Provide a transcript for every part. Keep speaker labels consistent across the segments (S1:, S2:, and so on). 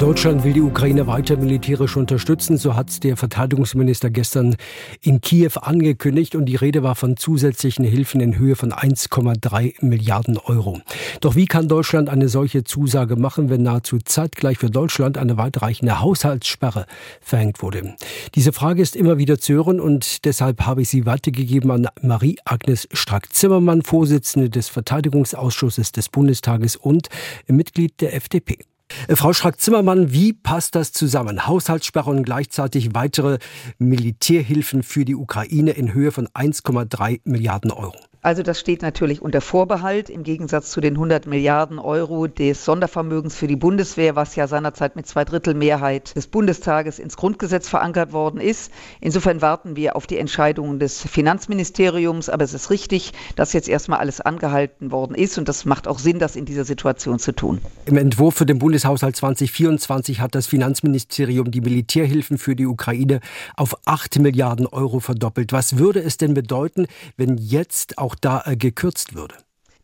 S1: Deutschland will die Ukraine weiter militärisch unterstützen, so hat der Verteidigungsminister gestern in Kiew angekündigt und die Rede war von zusätzlichen Hilfen in Höhe von 1,3 Milliarden Euro. Doch wie kann Deutschland eine solche Zusage machen, wenn nahezu zeitgleich für Deutschland eine weitreichende Haushaltssperre verhängt wurde? Diese Frage ist immer wieder zu hören und deshalb habe ich sie weitergegeben an Marie-Agnes Strack-Zimmermann, Vorsitzende des Verteidigungsausschusses des Bundestages und Mitglied der FDP. Äh, Frau Schrack-Zimmermann, wie passt das zusammen? Haushaltssperre und gleichzeitig weitere Militärhilfen für die Ukraine in Höhe von 1,3 Milliarden Euro.
S2: Also das steht natürlich unter Vorbehalt im Gegensatz zu den 100 Milliarden Euro des Sondervermögens für die Bundeswehr, was ja seinerzeit mit zwei Drittel Mehrheit des Bundestages ins Grundgesetz verankert worden ist. Insofern warten wir auf die Entscheidungen des Finanzministeriums. Aber es ist richtig, dass jetzt erstmal alles angehalten worden ist. Und das macht auch Sinn, das in dieser Situation zu tun.
S1: Im Entwurf für den Bundeshaushalt 2024 hat das Finanzministerium die Militärhilfen für die Ukraine auf 8 Milliarden Euro verdoppelt. Was würde es denn bedeuten, wenn jetzt auch auch da äh, gekürzt würde?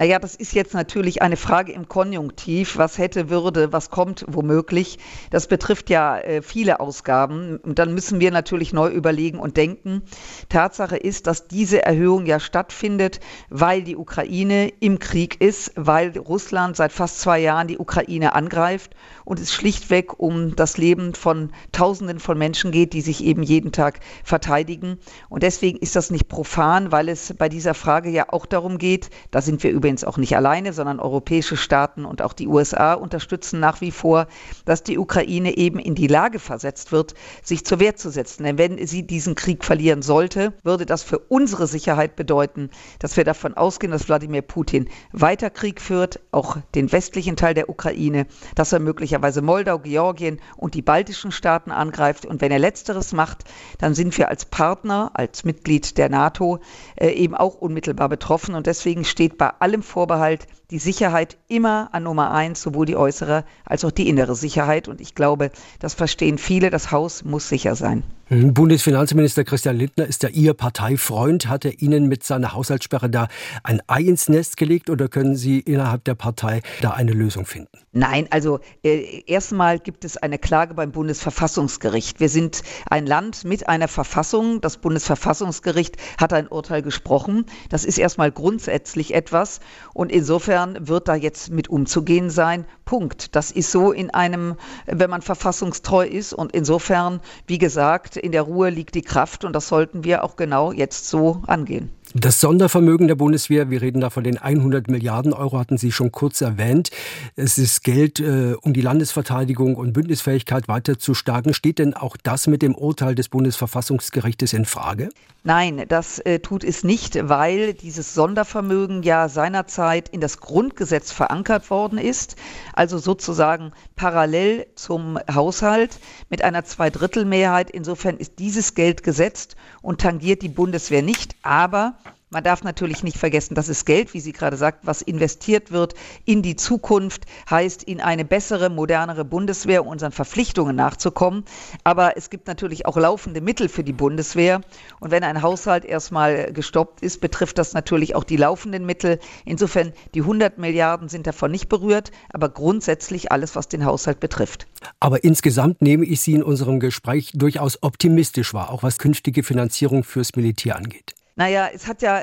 S2: Naja, das ist jetzt natürlich eine Frage im Konjunktiv. Was hätte, würde, was kommt womöglich? Das betrifft ja äh, viele Ausgaben. Und dann müssen wir natürlich neu überlegen und denken. Tatsache ist, dass diese Erhöhung ja stattfindet, weil die Ukraine im Krieg ist, weil Russland seit fast zwei Jahren die Ukraine angreift und es schlichtweg um das Leben von Tausenden von Menschen geht, die sich eben jeden Tag verteidigen. Und deswegen ist das nicht profan, weil es bei dieser Frage ja auch darum geht, da sind wir über übrigens auch nicht alleine, sondern europäische Staaten und auch die USA unterstützen nach wie vor, dass die Ukraine eben in die Lage versetzt wird, sich zur Wehr zu setzen. Denn wenn sie diesen Krieg verlieren sollte, würde das für unsere Sicherheit bedeuten, dass wir davon ausgehen, dass Wladimir Putin weiter Krieg führt, auch den westlichen Teil der Ukraine, dass er möglicherweise Moldau, Georgien und die baltischen Staaten angreift. Und wenn er letzteres macht, dann sind wir als Partner, als Mitglied der NATO äh, eben auch unmittelbar betroffen. Und deswegen steht bei allem allem Vorbehalt die Sicherheit immer an Nummer eins, sowohl die äußere als auch die innere Sicherheit. Und ich glaube, das verstehen viele. Das Haus muss sicher sein.
S1: Mhm. Bundesfinanzminister Christian Lindner ist ja Ihr Parteifreund. Hat er Ihnen mit seiner Haushaltssperre da ein Ei ins Nest gelegt oder können Sie innerhalb der Partei da eine Lösung finden?
S2: Nein, also äh, erstmal gibt es eine Klage beim Bundesverfassungsgericht. Wir sind ein Land mit einer Verfassung. Das Bundesverfassungsgericht hat ein Urteil gesprochen. Das ist erstmal grundsätzlich etwas. Und insofern wird da jetzt mit umzugehen sein. Punkt. Das ist so in einem, wenn man verfassungstreu ist. Und insofern, wie gesagt, in der Ruhe liegt die Kraft. Und das sollten wir auch genau jetzt so angehen.
S1: Das Sondervermögen der Bundeswehr, wir reden da von den 100 Milliarden Euro, hatten Sie schon kurz erwähnt. Es ist Geld, äh, um die Landesverteidigung und Bündnisfähigkeit weiter zu stärken. Steht denn auch das mit dem Urteil des Bundesverfassungsgerichtes in Frage?
S2: Nein, das äh, tut es nicht, weil dieses Sondervermögen ja seinerzeit in das Grundgesetz verankert worden ist, also sozusagen parallel zum Haushalt mit einer Zweidrittelmehrheit. Insofern ist dieses Geld gesetzt und tangiert die Bundeswehr nicht, aber man darf natürlich nicht vergessen, das ist Geld, wie sie gerade sagt, was investiert wird in die Zukunft, heißt in eine bessere, modernere Bundeswehr, um unseren Verpflichtungen nachzukommen. Aber es gibt natürlich auch laufende Mittel für die Bundeswehr. Und wenn ein Haushalt erstmal gestoppt ist, betrifft das natürlich auch die laufenden Mittel. Insofern, die 100 Milliarden sind davon nicht berührt, aber grundsätzlich alles, was den Haushalt betrifft.
S1: Aber insgesamt nehme ich Sie in unserem Gespräch durchaus optimistisch wahr, auch was künftige Finanzierung fürs Militär angeht.
S2: Naja, es hat ja,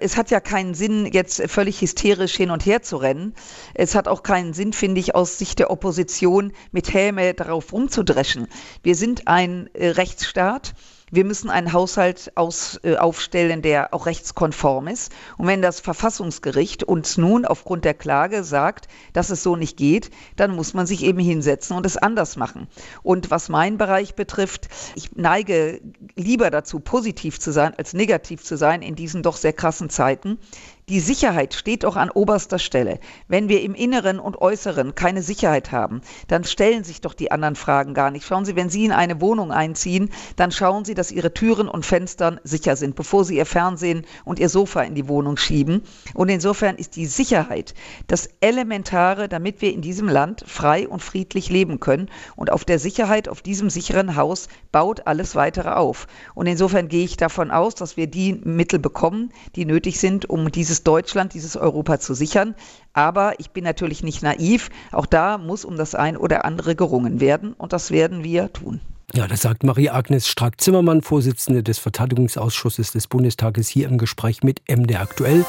S2: es hat ja keinen Sinn, jetzt völlig hysterisch hin und her zu rennen. Es hat auch keinen Sinn, finde ich, aus Sicht der Opposition mit Häme darauf rumzudreschen. Wir sind ein äh, Rechtsstaat. Wir müssen einen Haushalt aus, äh, aufstellen, der auch rechtskonform ist. Und wenn das Verfassungsgericht uns nun aufgrund der Klage sagt, dass es so nicht geht, dann muss man sich eben hinsetzen und es anders machen. Und was meinen Bereich betrifft, ich neige lieber dazu, positiv zu sein, als negativ zu sein in diesen doch sehr krassen Zeiten. Die Sicherheit steht doch an oberster Stelle. Wenn wir im Inneren und Äußeren keine Sicherheit haben, dann stellen sich doch die anderen Fragen gar nicht. Schauen Sie, wenn Sie in eine Wohnung einziehen, dann schauen Sie, dass Ihre Türen und Fenstern sicher sind, bevor Sie Ihr Fernsehen und Ihr Sofa in die Wohnung schieben. Und insofern ist die Sicherheit das Elementare, damit wir in diesem Land frei und friedlich leben können. Und auf der Sicherheit, auf diesem sicheren Haus baut alles weitere auf. Und insofern gehe ich davon aus, dass wir die Mittel bekommen, die nötig sind, um Deutschland, dieses Europa zu sichern. Aber ich bin natürlich nicht naiv. Auch da muss um das ein oder andere gerungen werden. Und das werden wir tun.
S1: Ja, das sagt Marie-Agnes Strack-Zimmermann, Vorsitzende des Verteidigungsausschusses des Bundestages, hier im Gespräch mit MD aktuell.